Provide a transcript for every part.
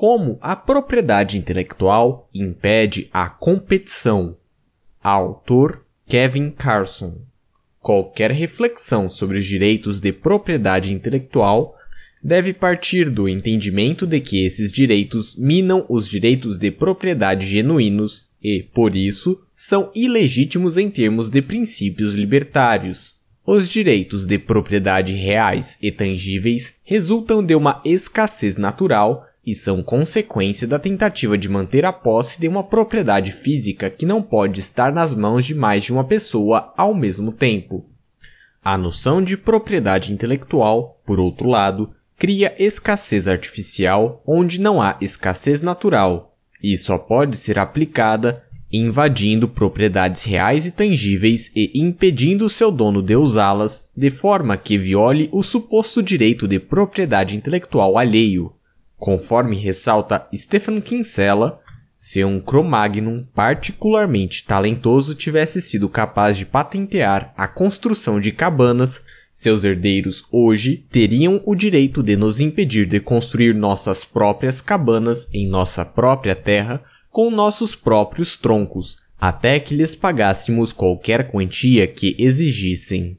Como a propriedade intelectual impede a competição. Autor Kevin Carson. Qualquer reflexão sobre os direitos de propriedade intelectual deve partir do entendimento de que esses direitos minam os direitos de propriedade genuínos e, por isso, são ilegítimos em termos de princípios libertários. Os direitos de propriedade reais e tangíveis resultam de uma escassez natural e são consequência da tentativa de manter a posse de uma propriedade física que não pode estar nas mãos de mais de uma pessoa ao mesmo tempo. A noção de propriedade intelectual, por outro lado, cria escassez artificial onde não há escassez natural, e só pode ser aplicada invadindo propriedades reais e tangíveis e impedindo seu dono de usá-las de forma que viole o suposto direito de propriedade intelectual alheio. Conforme ressalta Stephen Kinsella, se um Cro-Magnon particularmente talentoso tivesse sido capaz de patentear a construção de cabanas, seus herdeiros hoje teriam o direito de nos impedir de construir nossas próprias cabanas em nossa própria terra com nossos próprios troncos, até que lhes pagássemos qualquer quantia que exigissem.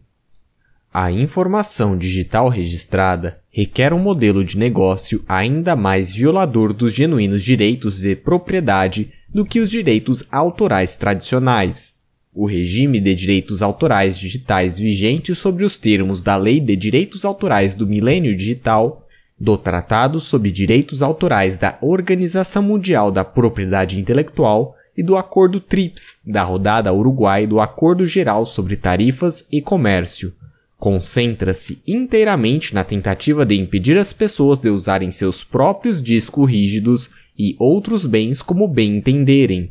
A informação digital registrada requer um modelo de negócio ainda mais violador dos genuínos direitos de propriedade do que os direitos autorais tradicionais. O regime de direitos autorais digitais vigente sobre os termos da Lei de Direitos Autorais do Milênio Digital do Tratado sobre Direitos Autorais da Organização Mundial da Propriedade Intelectual e do Acordo TRIPS, da Rodada Uruguai do Acordo Geral sobre Tarifas e Comércio. Concentra-se inteiramente na tentativa de impedir as pessoas de usarem seus próprios discos rígidos e outros bens como bem entenderem.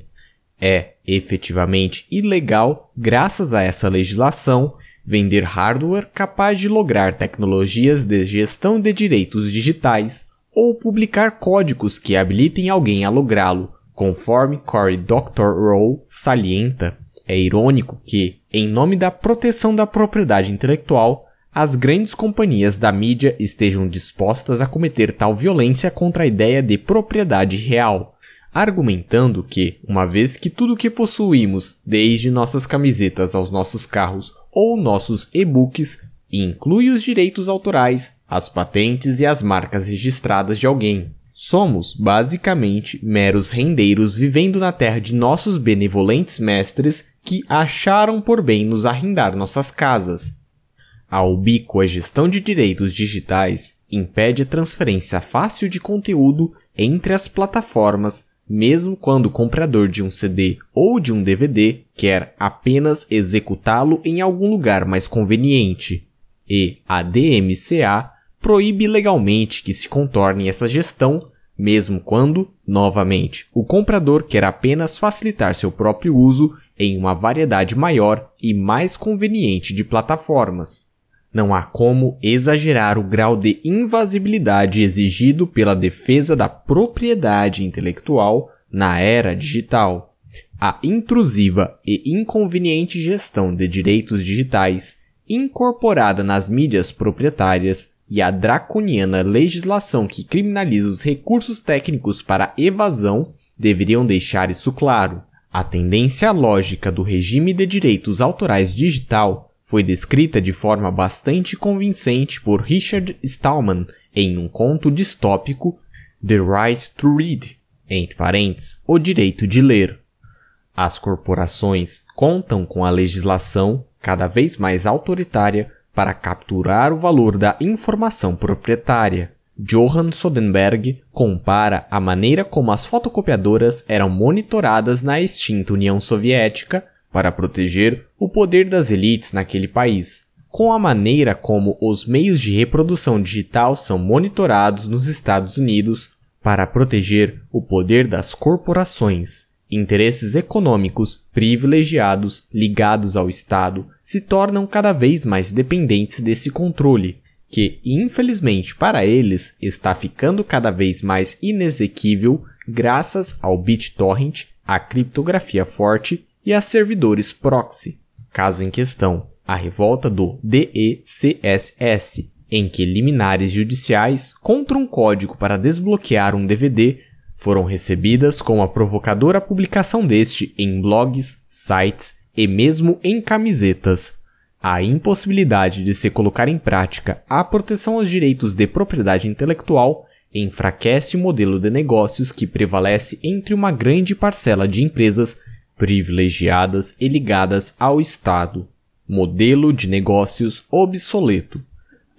É, efetivamente, ilegal, graças a essa legislação, vender hardware capaz de lograr tecnologias de gestão de direitos digitais ou publicar códigos que habilitem alguém a lográ-lo, conforme Cory Doctorow salienta. É irônico que, em nome da proteção da propriedade intelectual, as grandes companhias da mídia estejam dispostas a cometer tal violência contra a ideia de propriedade real, argumentando que, uma vez que tudo que possuímos, desde nossas camisetas aos nossos carros ou nossos e-books, inclui os direitos autorais, as patentes e as marcas registradas de alguém. Somos, basicamente, meros rendeiros vivendo na terra de nossos benevolentes mestres que acharam por bem nos arrendar nossas casas. A ubíqua gestão de direitos digitais impede a transferência fácil de conteúdo entre as plataformas mesmo quando o comprador de um CD ou de um DVD quer apenas executá-lo em algum lugar mais conveniente. E a DMCA proíbe legalmente que se contorne essa gestão, mesmo quando, novamente, o comprador quer apenas facilitar seu próprio uso em uma variedade maior e mais conveniente de plataformas. Não há como exagerar o grau de invasibilidade exigido pela defesa da propriedade intelectual na era digital. A intrusiva e inconveniente gestão de direitos digitais, incorporada nas mídias proprietárias, e a draconiana legislação que criminaliza os recursos técnicos para evasão deveriam deixar isso claro. A tendência lógica do regime de direitos autorais digital foi descrita de forma bastante convincente por Richard Stallman em um conto distópico The Right to Read, entre parênteses, o direito de ler. As corporações contam com a legislação cada vez mais autoritária para capturar o valor da informação proprietária. Johann Sodenberg compara a maneira como as fotocopiadoras eram monitoradas na extinta União Soviética para proteger o poder das elites naquele país, com a maneira como os meios de reprodução digital são monitorados nos Estados Unidos para proteger o poder das corporações. Interesses econômicos privilegiados ligados ao Estado se tornam cada vez mais dependentes desse controle, que, infelizmente para eles, está ficando cada vez mais inexequível graças ao BitTorrent, a criptografia forte e a servidores proxy. Caso em questão, a revolta do DECSS em que liminares judiciais contra um código para desbloquear um DVD foram recebidas com a provocadora publicação deste em blogs, sites e mesmo em camisetas. A impossibilidade de se colocar em prática a proteção aos direitos de propriedade intelectual enfraquece o modelo de negócios que prevalece entre uma grande parcela de empresas privilegiadas e ligadas ao Estado. Modelo de negócios obsoleto.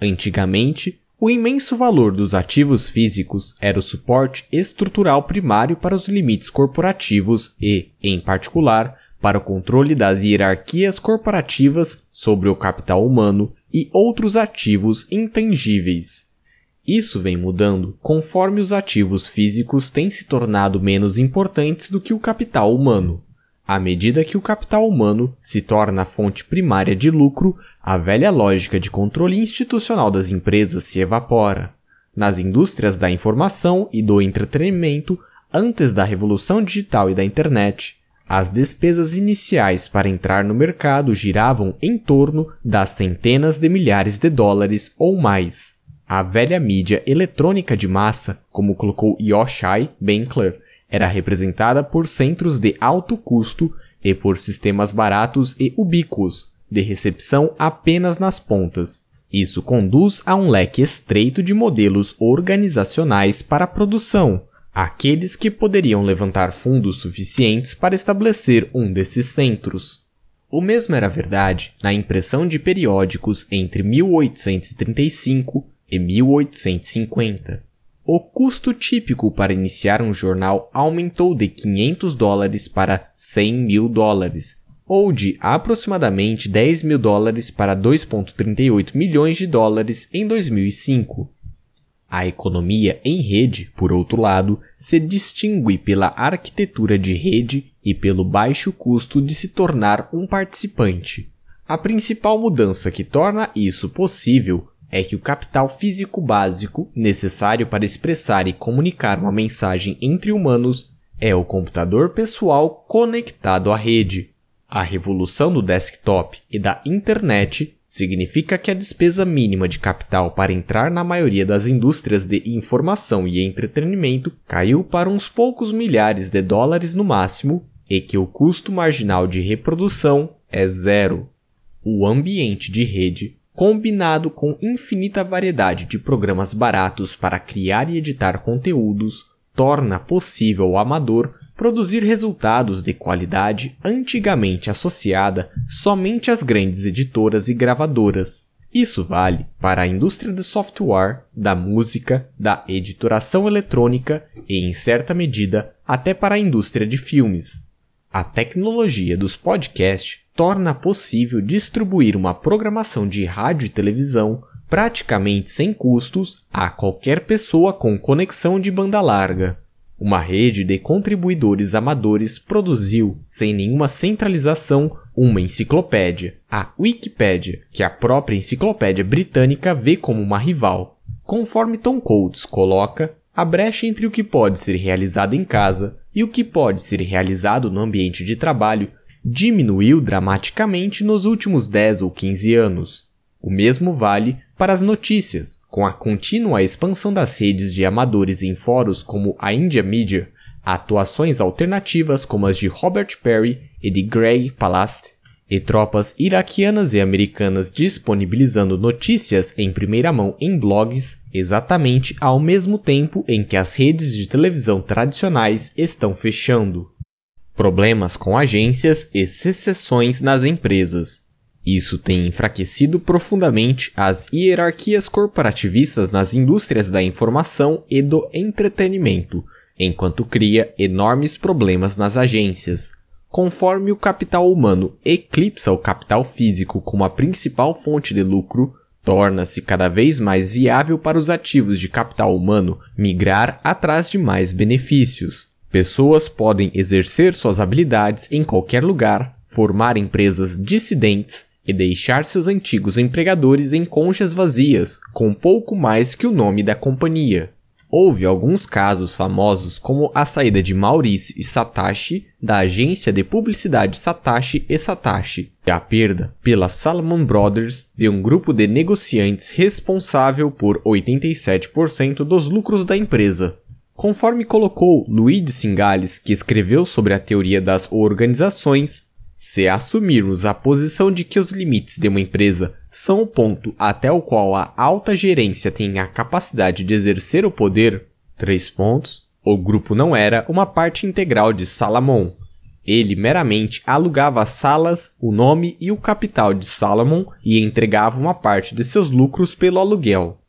Antigamente, o imenso valor dos ativos físicos era o suporte estrutural primário para os limites corporativos e, em particular, para o controle das hierarquias corporativas sobre o capital humano e outros ativos intangíveis. Isso vem mudando conforme os ativos físicos têm se tornado menos importantes do que o capital humano. À medida que o capital humano se torna a fonte primária de lucro, a velha lógica de controle institucional das empresas se evapora. Nas indústrias da informação e do entretenimento, antes da revolução digital e da internet, as despesas iniciais para entrar no mercado giravam em torno das centenas de milhares de dólares ou mais. A velha mídia eletrônica de massa, como colocou Yoshai Benkler, era representada por centros de alto custo e por sistemas baratos e ubíquos, de recepção apenas nas pontas. Isso conduz a um leque estreito de modelos organizacionais para a produção, aqueles que poderiam levantar fundos suficientes para estabelecer um desses centros. O mesmo era verdade na impressão de periódicos entre 1835 e 1850. O custo típico para iniciar um jornal aumentou de 500 dólares para 100 mil dólares, ou de aproximadamente 10 mil dólares para 2,38 milhões de dólares em 2005. A economia em rede, por outro lado, se distingue pela arquitetura de rede e pelo baixo custo de se tornar um participante. A principal mudança que torna isso possível é que o capital físico básico necessário para expressar e comunicar uma mensagem entre humanos é o computador pessoal conectado à rede. A revolução do desktop e da internet significa que a despesa mínima de capital para entrar na maioria das indústrias de informação e entretenimento caiu para uns poucos milhares de dólares no máximo e que o custo marginal de reprodução é zero. O ambiente de rede, combinado com infinita variedade de programas baratos para criar e editar conteúdos, torna possível ao amador produzir resultados de qualidade antigamente associada somente às grandes editoras e gravadoras. Isso vale para a indústria de software, da música, da editoração eletrônica e, em certa medida, até para a indústria de filmes. A tecnologia dos podcasts torna possível distribuir uma programação de rádio e televisão praticamente sem custos a qualquer pessoa com conexão de banda larga. Uma rede de contribuidores amadores produziu, sem nenhuma centralização, uma enciclopédia, a Wikipédia, que a própria enciclopédia britânica vê como uma rival. Conforme Tom Coates coloca, a brecha entre o que pode ser realizado em casa e o que pode ser realizado no ambiente de trabalho diminuiu dramaticamente nos últimos 10 ou 15 anos. O mesmo vale para as notícias, com a contínua expansão das redes de amadores em fóruns como a India Media, atuações alternativas como as de Robert Perry e de Greg Palast, e tropas iraquianas e americanas disponibilizando notícias em primeira mão em blogs, exatamente ao mesmo tempo em que as redes de televisão tradicionais estão fechando. Problemas com agências e secessões nas empresas. Isso tem enfraquecido profundamente as hierarquias corporativistas nas indústrias da informação e do entretenimento, enquanto cria enormes problemas nas agências. Conforme o capital humano eclipsa o capital físico como a principal fonte de lucro, torna-se cada vez mais viável para os ativos de capital humano migrar atrás de mais benefícios. Pessoas podem exercer suas habilidades em qualquer lugar, formar empresas dissidentes e deixar seus antigos empregadores em conchas vazias, com pouco mais que o nome da companhia. Houve alguns casos famosos como a saída de Maurice Satashi da agência de publicidade Satashi e Satashi e a perda pela Salomon Brothers de um grupo de negociantes responsável por 87% dos lucros da empresa. Conforme colocou Luigi Singales, que escreveu sobre a teoria das organizações, se assumirmos a posição de que os limites de uma empresa são o ponto até o qual a alta gerência tem a capacidade de exercer o poder, três pontos, o grupo não era uma parte integral de Salomon. Ele meramente alugava as salas, o nome e o capital de Salomon e entregava uma parte de seus lucros pelo aluguel.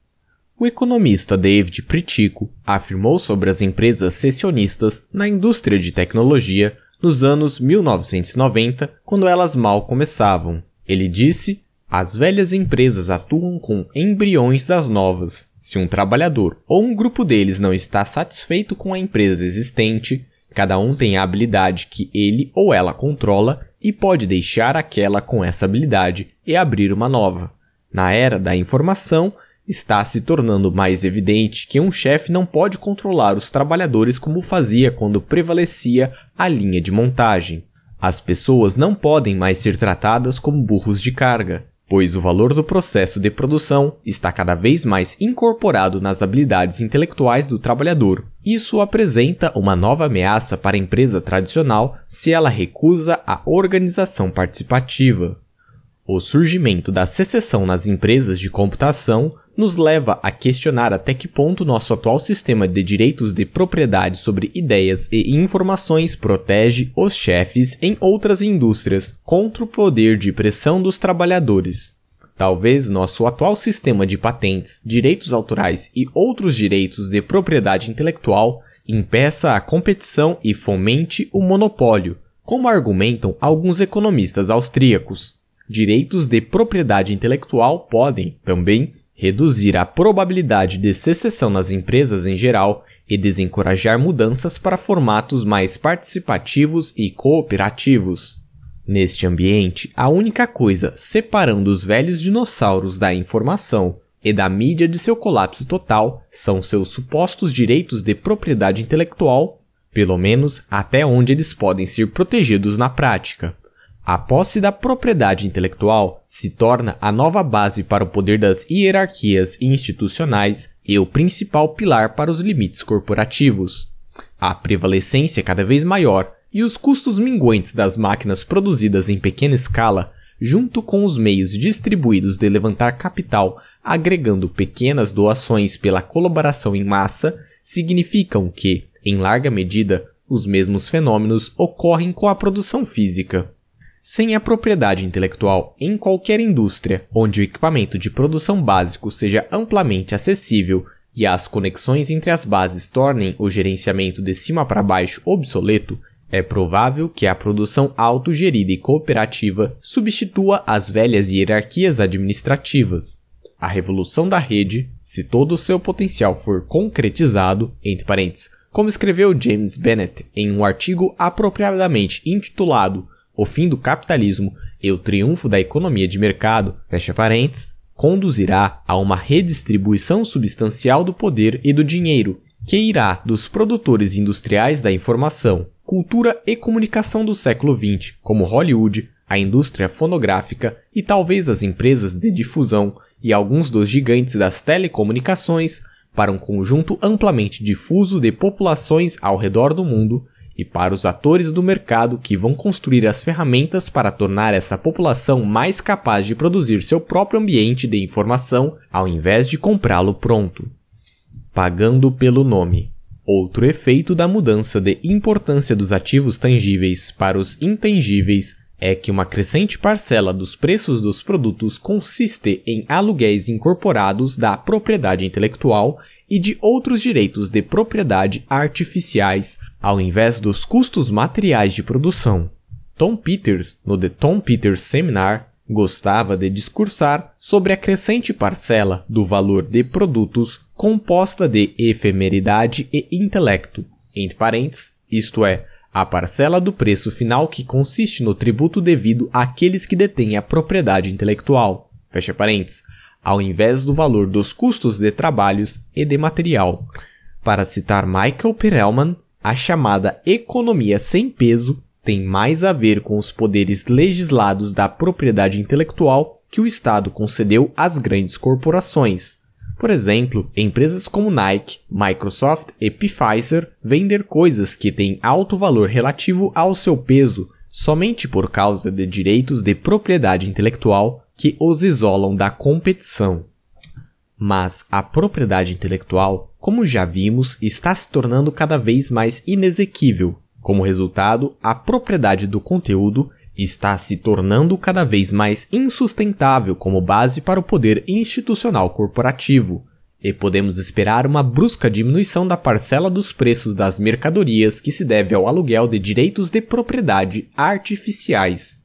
O economista David Pritico afirmou sobre as empresas cessionistas na indústria de tecnologia nos anos 1990, quando elas mal começavam. Ele disse: As velhas empresas atuam com embriões das novas. Se um trabalhador ou um grupo deles não está satisfeito com a empresa existente, cada um tem a habilidade que ele ou ela controla e pode deixar aquela com essa habilidade e abrir uma nova. Na era da informação, está se tornando mais evidente que um chefe não pode controlar os trabalhadores como fazia quando prevalecia a linha de montagem. As pessoas não podem mais ser tratadas como burros de carga, pois o valor do processo de produção está cada vez mais incorporado nas habilidades intelectuais do trabalhador. Isso apresenta uma nova ameaça para a empresa tradicional se ela recusa a organização participativa. O surgimento da secessão nas empresas de computação nos leva a questionar até que ponto nosso atual sistema de direitos de propriedade sobre ideias e informações protege os chefes em outras indústrias contra o poder de pressão dos trabalhadores. Talvez nosso atual sistema de patentes, direitos autorais e outros direitos de propriedade intelectual impeça a competição e fomente o monopólio, como argumentam alguns economistas austríacos. Direitos de propriedade intelectual podem, também, reduzir a probabilidade de secessão nas empresas em geral e desencorajar mudanças para formatos mais participativos e cooperativos. Neste ambiente, a única coisa separando os velhos dinossauros da informação e da mídia de seu colapso total são seus supostos direitos de propriedade intelectual, pelo menos até onde eles podem ser protegidos na prática. A posse da propriedade intelectual se torna a nova base para o poder das hierarquias institucionais e o principal pilar para os limites corporativos. A prevalecência cada vez maior e os custos minguantes das máquinas produzidas em pequena escala, junto com os meios distribuídos de levantar capital, agregando pequenas doações pela colaboração em massa, significam que, em larga medida, os mesmos fenômenos ocorrem com a produção física. Sem a propriedade intelectual em qualquer indústria onde o equipamento de produção básico seja amplamente acessível e as conexões entre as bases tornem o gerenciamento de cima para baixo obsoleto, é provável que a produção autogerida e cooperativa substitua as velhas hierarquias administrativas. A revolução da rede, se todo o seu potencial for concretizado, entre parênteses, como escreveu James Bennett em um artigo apropriadamente intitulado o fim do capitalismo e o triunfo da economia de mercado, fecha parênteses, conduzirá a uma redistribuição substancial do poder e do dinheiro, que irá dos produtores industriais da informação, cultura e comunicação do século XX, como Hollywood, a indústria fonográfica e talvez as empresas de difusão e alguns dos gigantes das telecomunicações, para um conjunto amplamente difuso de populações ao redor do mundo e para os atores do mercado que vão construir as ferramentas para tornar essa população mais capaz de produzir seu próprio ambiente de informação ao invés de comprá-lo pronto. Pagando pelo nome. Outro efeito da mudança de importância dos ativos tangíveis para os intangíveis é que uma crescente parcela dos preços dos produtos consiste em aluguéis incorporados da propriedade intelectual e de outros direitos de propriedade artificiais, ao invés dos custos materiais de produção. Tom Peters, no The Tom Peters Seminar, gostava de discursar sobre a crescente parcela do valor de produtos composta de efemeridade e intelecto, entre parênteses, isto é, a parcela do preço final que consiste no tributo devido àqueles que detêm a propriedade intelectual, fecha parênteses, ao invés do valor dos custos de trabalhos e de material. Para citar Michael Perelman, a chamada economia sem peso tem mais a ver com os poderes legislados da propriedade intelectual que o Estado concedeu às grandes corporações. Por exemplo, empresas como Nike, Microsoft e Pfizer vendem coisas que têm alto valor relativo ao seu peso somente por causa de direitos de propriedade intelectual que os isolam da competição. Mas a propriedade intelectual, como já vimos, está se tornando cada vez mais inexequível. Como resultado, a propriedade do conteúdo está se tornando cada vez mais insustentável como base para o poder institucional corporativo, e podemos esperar uma brusca diminuição da parcela dos preços das mercadorias que se deve ao aluguel de direitos de propriedade artificiais.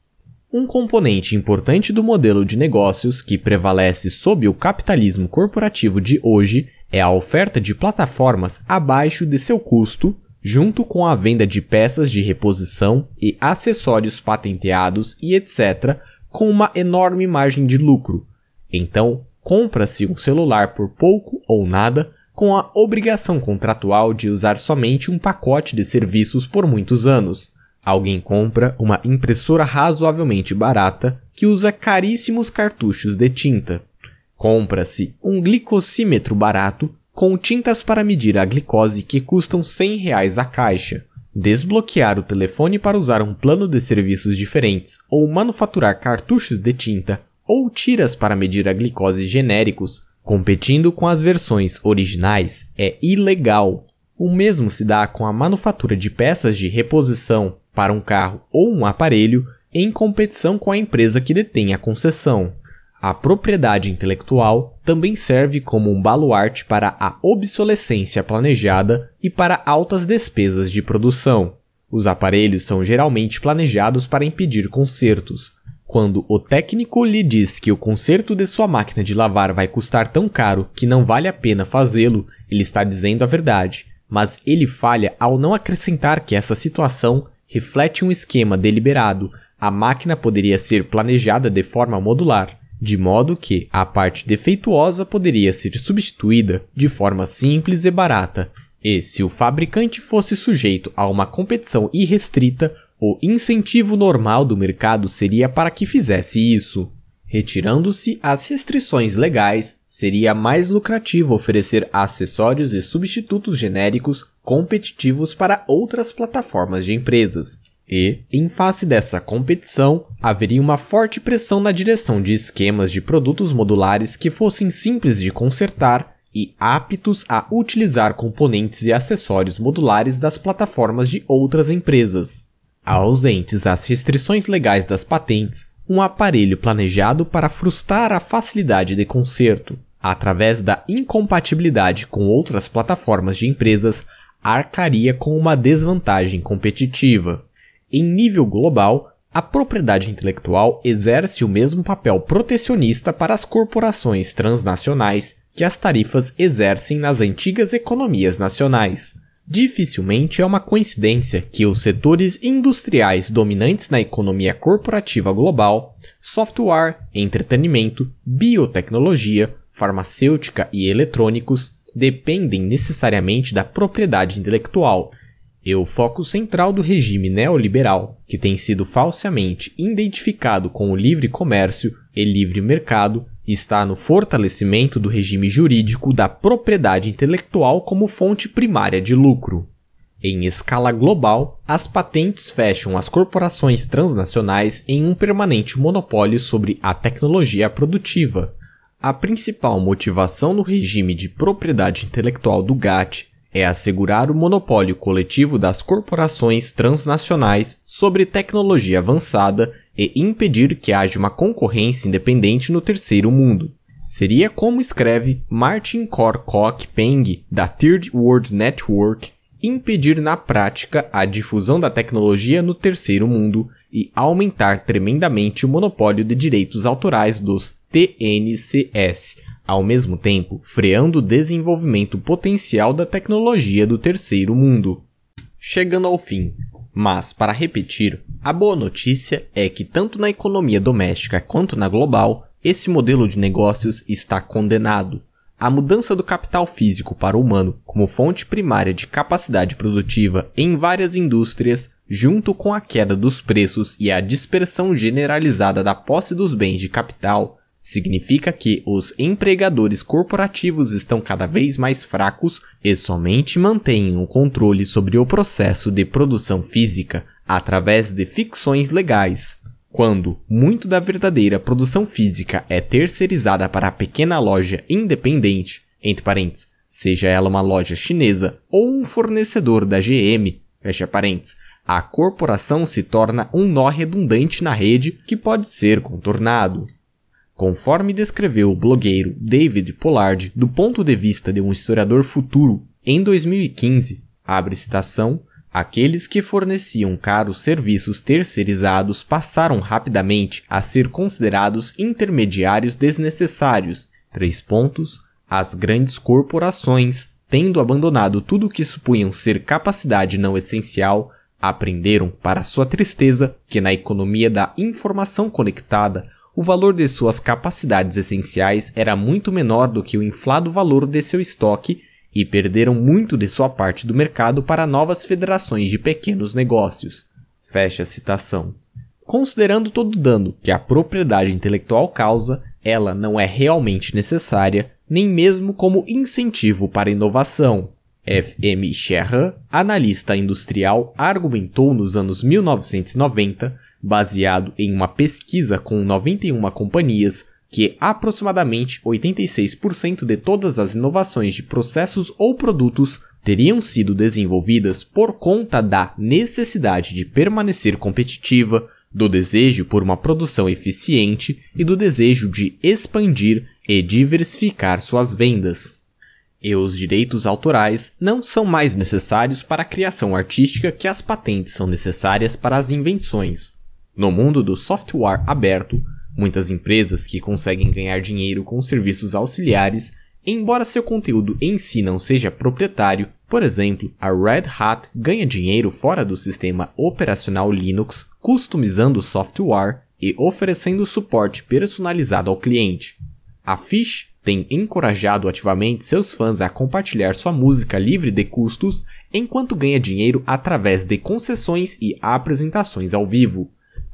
Um componente importante do modelo de negócios que prevalece sob o capitalismo corporativo de hoje é a oferta de plataformas abaixo de seu custo, junto com a venda de peças de reposição e acessórios patenteados e etc., com uma enorme margem de lucro. Então, compra-se um celular por pouco ou nada, com a obrigação contratual de usar somente um pacote de serviços por muitos anos. Alguém compra uma impressora razoavelmente barata que usa caríssimos cartuchos de tinta. Compra-se um glicosímetro barato com tintas para medir a glicose que custam 100 reais a caixa. Desbloquear o telefone para usar um plano de serviços diferentes ou manufaturar cartuchos de tinta ou tiras para medir a glicose genéricos, competindo com as versões originais, é ilegal. O mesmo se dá com a manufatura de peças de reposição para um carro ou um aparelho em competição com a empresa que detém a concessão. A propriedade intelectual também serve como um baluarte para a obsolescência planejada e para altas despesas de produção. Os aparelhos são geralmente planejados para impedir consertos, quando o técnico lhe diz que o conserto de sua máquina de lavar vai custar tão caro que não vale a pena fazê-lo, ele está dizendo a verdade, mas ele falha ao não acrescentar que essa situação reflete um esquema deliberado. A máquina poderia ser planejada de forma modular, de modo que a parte defeituosa poderia ser substituída de forma simples e barata. E se o fabricante fosse sujeito a uma competição irrestrita, o incentivo normal do mercado seria para que fizesse isso. Retirando-se as restrições legais, seria mais lucrativo oferecer acessórios e substitutos genéricos competitivos para outras plataformas de empresas. E, em face dessa competição, haveria uma forte pressão na direção de esquemas de produtos modulares que fossem simples de consertar e aptos a utilizar componentes e acessórios modulares das plataformas de outras empresas. Ausentes as restrições legais das patentes, um aparelho planejado para frustrar a facilidade de conserto, através da incompatibilidade com outras plataformas de empresas, arcaria com uma desvantagem competitiva. Em nível global, a propriedade intelectual exerce o mesmo papel protecionista para as corporações transnacionais que as tarifas exercem nas antigas economias nacionais. Dificilmente é uma coincidência que os setores industriais dominantes na economia corporativa global, software, entretenimento, biotecnologia, farmacêutica e eletrônicos, dependem necessariamente da propriedade intelectual, e o foco central do regime neoliberal, que tem sido falsamente identificado com o livre comércio e livre mercado, está no fortalecimento do regime jurídico da propriedade intelectual como fonte primária de lucro. Em escala global, as patentes fecham as corporações transnacionais em um permanente monopólio sobre a tecnologia produtiva. A principal motivação no regime de propriedade intelectual do GATT é assegurar o monopólio coletivo das corporações transnacionais sobre tecnologia avançada e impedir que haja uma concorrência independente no terceiro mundo. Seria como escreve Martin Korkok Peng, da Third World Network, impedir na prática a difusão da tecnologia no terceiro mundo e aumentar tremendamente o monopólio de direitos autorais dos TNCS, ao mesmo tempo freando o desenvolvimento potencial da tecnologia do terceiro mundo. Chegando ao fim, mas para repetir, a boa notícia é que tanto na economia doméstica quanto na global, esse modelo de negócios está condenado. a mudança do capital físico para o humano como fonte primária de capacidade produtiva em várias indústrias, junto com a queda dos preços e a dispersão generalizada da posse dos bens de capital, significa que os empregadores corporativos estão cada vez mais fracos e somente mantêm o controle sobre o processo de produção física através de ficções legais, quando muito da verdadeira produção física é terceirizada para a pequena loja independente, entre parênteses, seja ela uma loja chinesa ou um fornecedor da GM, fecha parênteses, a corporação se torna um nó redundante na rede que pode ser contornado. Conforme descreveu o blogueiro David Pollard do ponto de vista de um historiador futuro em 2015, abre citação, Aqueles que forneciam caros serviços terceirizados passaram rapidamente a ser considerados intermediários desnecessários. Três pontos. As grandes corporações, tendo abandonado tudo o que supunham ser capacidade não essencial, aprenderam, para sua tristeza, que na economia da informação conectada, o valor de suas capacidades essenciais era muito menor do que o inflado valor de seu estoque e perderam muito de sua parte do mercado para novas federações de pequenos negócios. Fecha a citação. Considerando todo o dano que a propriedade intelectual causa, ela não é realmente necessária, nem mesmo como incentivo para inovação. F.M. Sherran, analista industrial, argumentou nos anos 1990, baseado em uma pesquisa com 91 companhias, que aproximadamente 86% de todas as inovações de processos ou produtos teriam sido desenvolvidas por conta da necessidade de permanecer competitiva, do desejo por uma produção eficiente e do desejo de expandir e diversificar suas vendas. E os direitos autorais não são mais necessários para a criação artística que as patentes são necessárias para as invenções. No mundo do software aberto, Muitas empresas que conseguem ganhar dinheiro com serviços auxiliares, embora seu conteúdo em si não seja proprietário, por exemplo, a Red Hat ganha dinheiro fora do sistema operacional Linux, customizando o software e oferecendo suporte personalizado ao cliente. A Fish tem encorajado ativamente seus fãs a compartilhar sua música livre de custos enquanto ganha dinheiro através de concessões e apresentações ao vivo.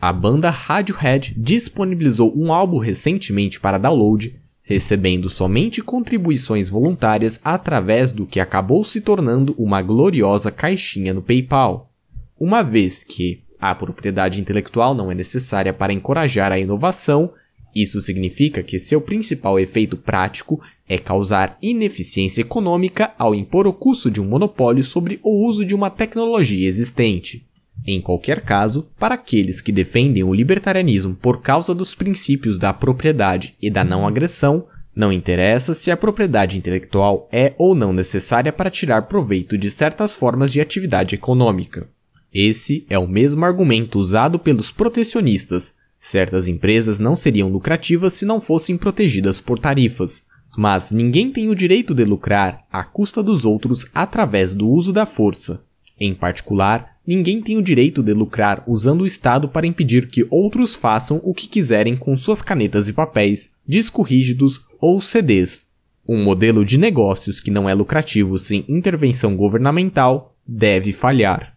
A banda Radiohead disponibilizou um álbum recentemente para download, recebendo somente contribuições voluntárias através do que acabou se tornando uma gloriosa caixinha no PayPal. Uma vez que a propriedade intelectual não é necessária para encorajar a inovação, isso significa que seu principal efeito prático é causar ineficiência econômica ao impor o custo de um monopólio sobre o uso de uma tecnologia existente. Em qualquer caso, para aqueles que defendem o libertarianismo por causa dos princípios da propriedade e da não agressão, não interessa se a propriedade intelectual é ou não necessária para tirar proveito de certas formas de atividade econômica. Esse é o mesmo argumento usado pelos protecionistas. Certas empresas não seriam lucrativas se não fossem protegidas por tarifas. Mas ninguém tem o direito de lucrar à custa dos outros através do uso da força. Em particular, ninguém tem o direito de lucrar usando o Estado para impedir que outros façam o que quiserem com suas canetas e papéis, disco rígidos ou CDs. Um modelo de negócios que não é lucrativo sem intervenção governamental deve falhar.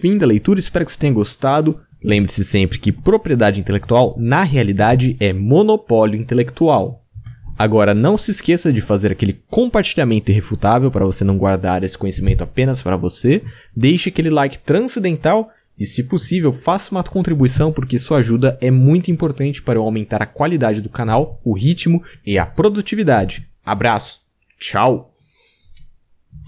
Fim da leitura, espero que você tenha gostado. Lembre-se sempre que propriedade intelectual, na realidade, é monopólio intelectual. Agora, não se esqueça de fazer aquele compartilhamento irrefutável para você não guardar esse conhecimento apenas para você. Deixe aquele like transcendental e, se possível, faça uma contribuição porque sua ajuda é muito importante para eu aumentar a qualidade do canal, o ritmo e a produtividade. Abraço. Tchau.